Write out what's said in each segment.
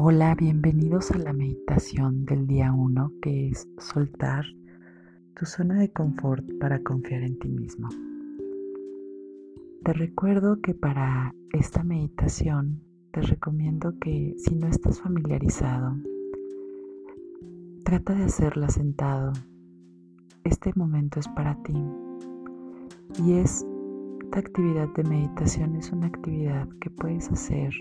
Hola, bienvenidos a la meditación del día 1 que es soltar tu zona de confort para confiar en ti mismo. Te recuerdo que para esta meditación te recomiendo que si no estás familiarizado, trata de hacerla sentado. Este momento es para ti y esta actividad de meditación es una actividad que puedes hacer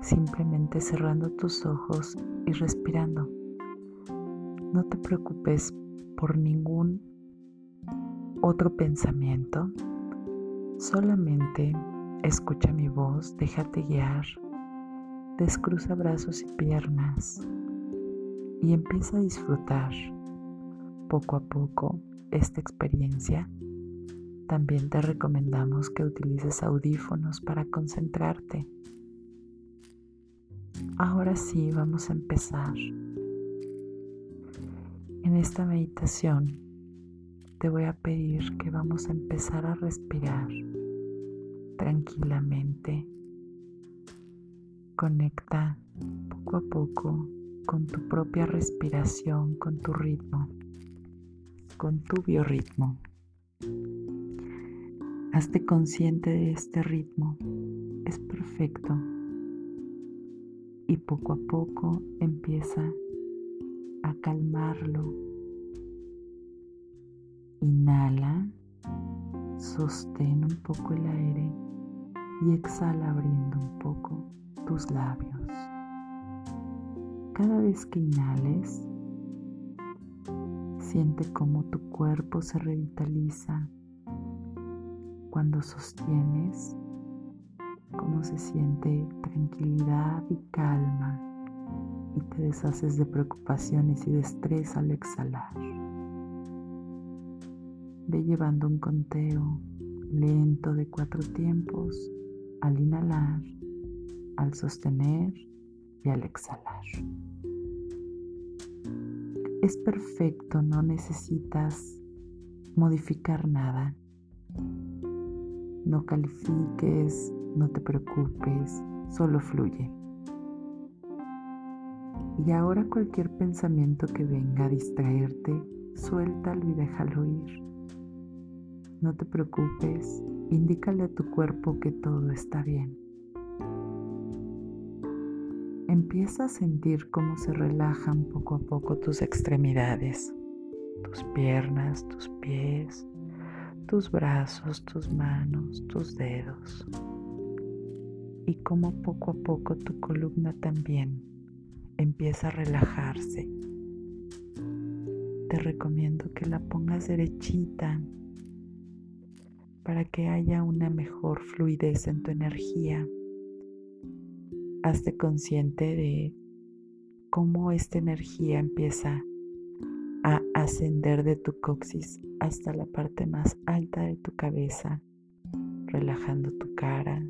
simplemente cerrando tus ojos y respirando. No te preocupes por ningún otro pensamiento, solamente escucha mi voz, déjate guiar, descruza brazos y piernas y empieza a disfrutar poco a poco esta experiencia. También te recomendamos que utilices audífonos para concentrarte Ahora sí, vamos a empezar. En esta meditación te voy a pedir que vamos a empezar a respirar tranquilamente. Conecta poco a poco con tu propia respiración, con tu ritmo, con tu biorritmo. Hazte consciente de este ritmo. Es perfecto y poco a poco empieza a calmarlo. Inhala, sostén un poco el aire y exhala abriendo un poco tus labios. Cada vez que inhales, siente cómo tu cuerpo se revitaliza. Cuando sostienes, cómo se siente tranquilidad y calma y te deshaces de preocupaciones y de estrés al exhalar. Ve llevando un conteo lento de cuatro tiempos al inhalar, al sostener y al exhalar. Es perfecto, no necesitas modificar nada. No califiques, no te preocupes, solo fluye. Y ahora cualquier pensamiento que venga a distraerte, suéltalo y déjalo ir. No te preocupes, indícale a tu cuerpo que todo está bien. Empieza a sentir cómo se relajan poco a poco tus extremidades, tus piernas, tus pies, tus brazos, tus manos, tus dedos y cómo poco a poco tu columna también empieza a relajarse. Te recomiendo que la pongas derechita para que haya una mejor fluidez en tu energía. Hazte consciente de cómo esta energía empieza a ascender de tu coxis hasta la parte más alta de tu cabeza, relajando tu cara,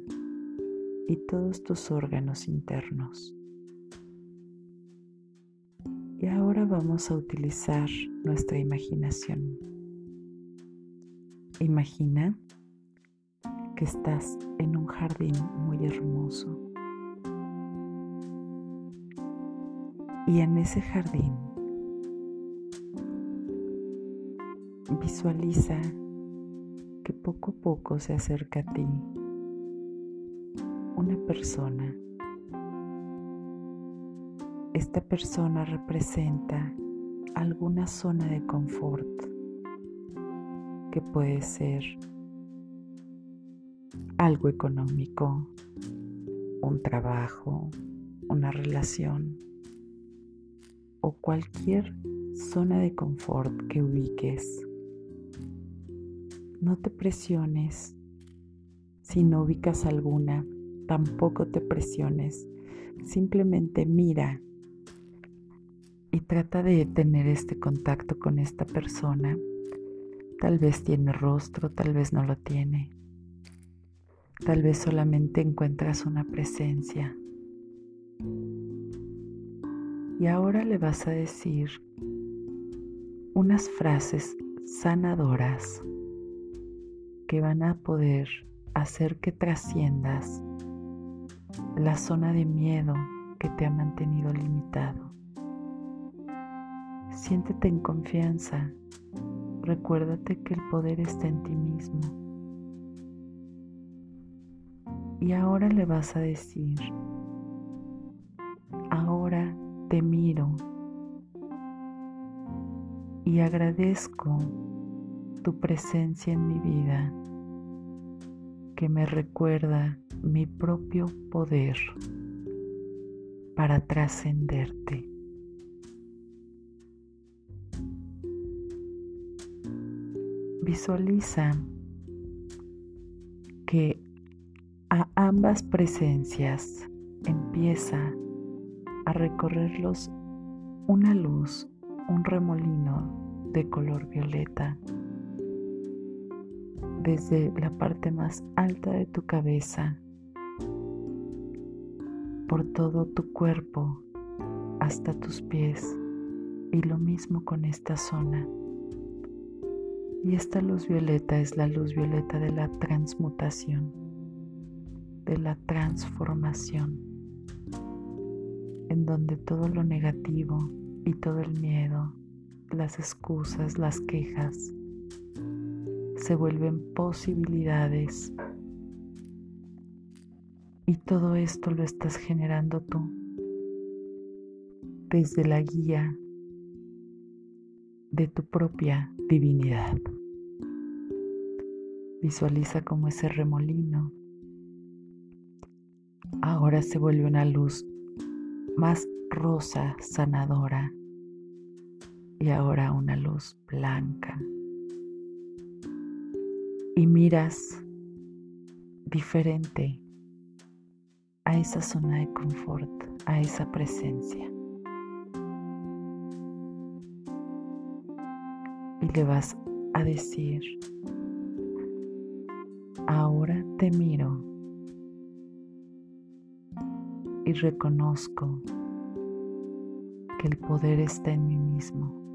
y todos tus órganos internos. Y ahora vamos a utilizar nuestra imaginación. Imagina que estás en un jardín muy hermoso. Y en ese jardín visualiza que poco a poco se acerca a ti una persona. Esta persona representa alguna zona de confort que puede ser algo económico, un trabajo, una relación o cualquier zona de confort que ubiques. No te presiones si no ubicas alguna tampoco te presiones, simplemente mira y trata de tener este contacto con esta persona. Tal vez tiene rostro, tal vez no lo tiene. Tal vez solamente encuentras una presencia. Y ahora le vas a decir unas frases sanadoras que van a poder hacer que trasciendas la zona de miedo que te ha mantenido limitado. Siéntete en confianza. Recuérdate que el poder está en ti mismo. Y ahora le vas a decir, ahora te miro y agradezco tu presencia en mi vida que me recuerda mi propio poder para trascenderte. Visualiza que a ambas presencias empieza a recorrerlos una luz, un remolino de color violeta desde la parte más alta de tu cabeza, por todo tu cuerpo hasta tus pies y lo mismo con esta zona. Y esta luz violeta es la luz violeta de la transmutación, de la transformación, en donde todo lo negativo y todo el miedo, las excusas, las quejas, se vuelven posibilidades. Y todo esto lo estás generando tú desde la guía de tu propia divinidad. Visualiza como ese remolino ahora se vuelve una luz más rosa, sanadora, y ahora una luz blanca, y miras diferente a esa zona de confort, a esa presencia. Y le vas a decir, ahora te miro y reconozco que el poder está en mí mismo.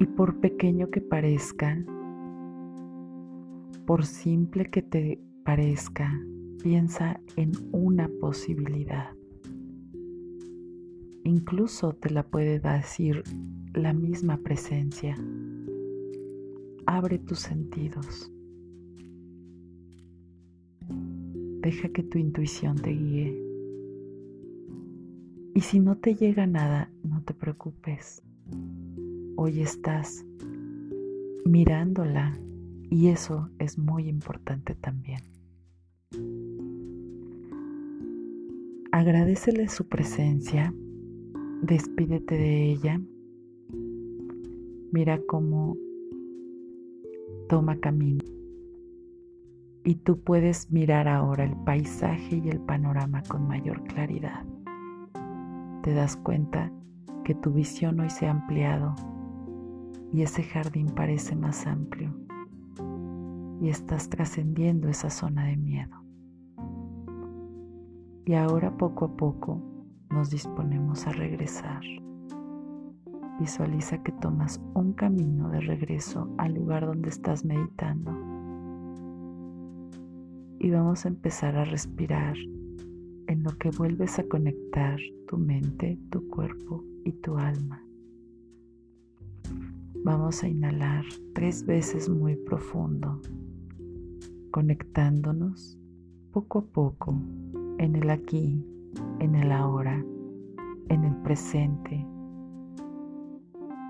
Y por pequeño que parezca, por simple que te parezca, piensa en una posibilidad. Incluso te la puede decir la misma presencia. Abre tus sentidos. Deja que tu intuición te guíe. Y si no te llega nada, no te preocupes hoy estás mirándola y eso es muy importante también. Agradecele su presencia, despídete de ella, mira cómo toma camino y tú puedes mirar ahora el paisaje y el panorama con mayor claridad. Te das cuenta que tu visión hoy se ha ampliado y ese jardín parece más amplio y estás trascendiendo esa zona de miedo. Y ahora poco a poco nos disponemos a regresar. Visualiza que tomas un camino de regreso al lugar donde estás meditando. Y vamos a empezar a respirar en lo que vuelves a conectar tu mente, tu cuerpo y tu alma. Vamos a inhalar tres veces muy profundo, conectándonos poco a poco en el aquí, en el ahora, en el presente.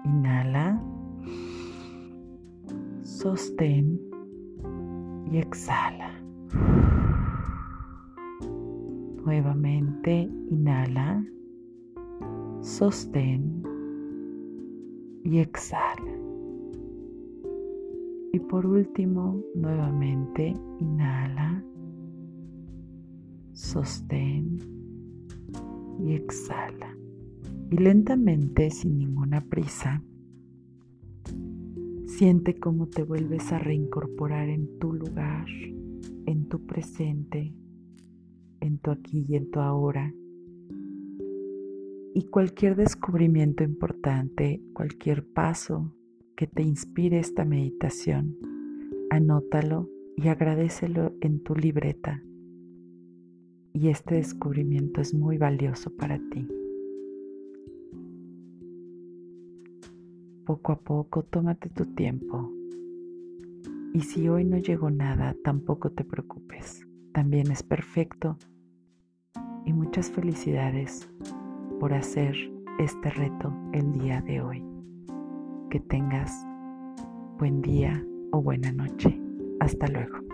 Inhala, sostén y exhala. Nuevamente inhala, sostén y exhala. Y por último, nuevamente inhala, sostén y exhala. Y lentamente, sin ninguna prisa, siente cómo te vuelves a reincorporar en tu lugar, en tu presente, en tu aquí y en tu ahora y cualquier descubrimiento importante, cualquier paso que te inspire esta meditación, anótalo y agradecelo en tu libreta. y este descubrimiento es muy valioso para ti. Poco a poco tómate tu tiempo. Y si hoy no llegó nada, tampoco te preocupes. También es perfecto. Y muchas felicidades por hacer este reto el día de hoy. Que tengas buen día o buena noche. Hasta luego.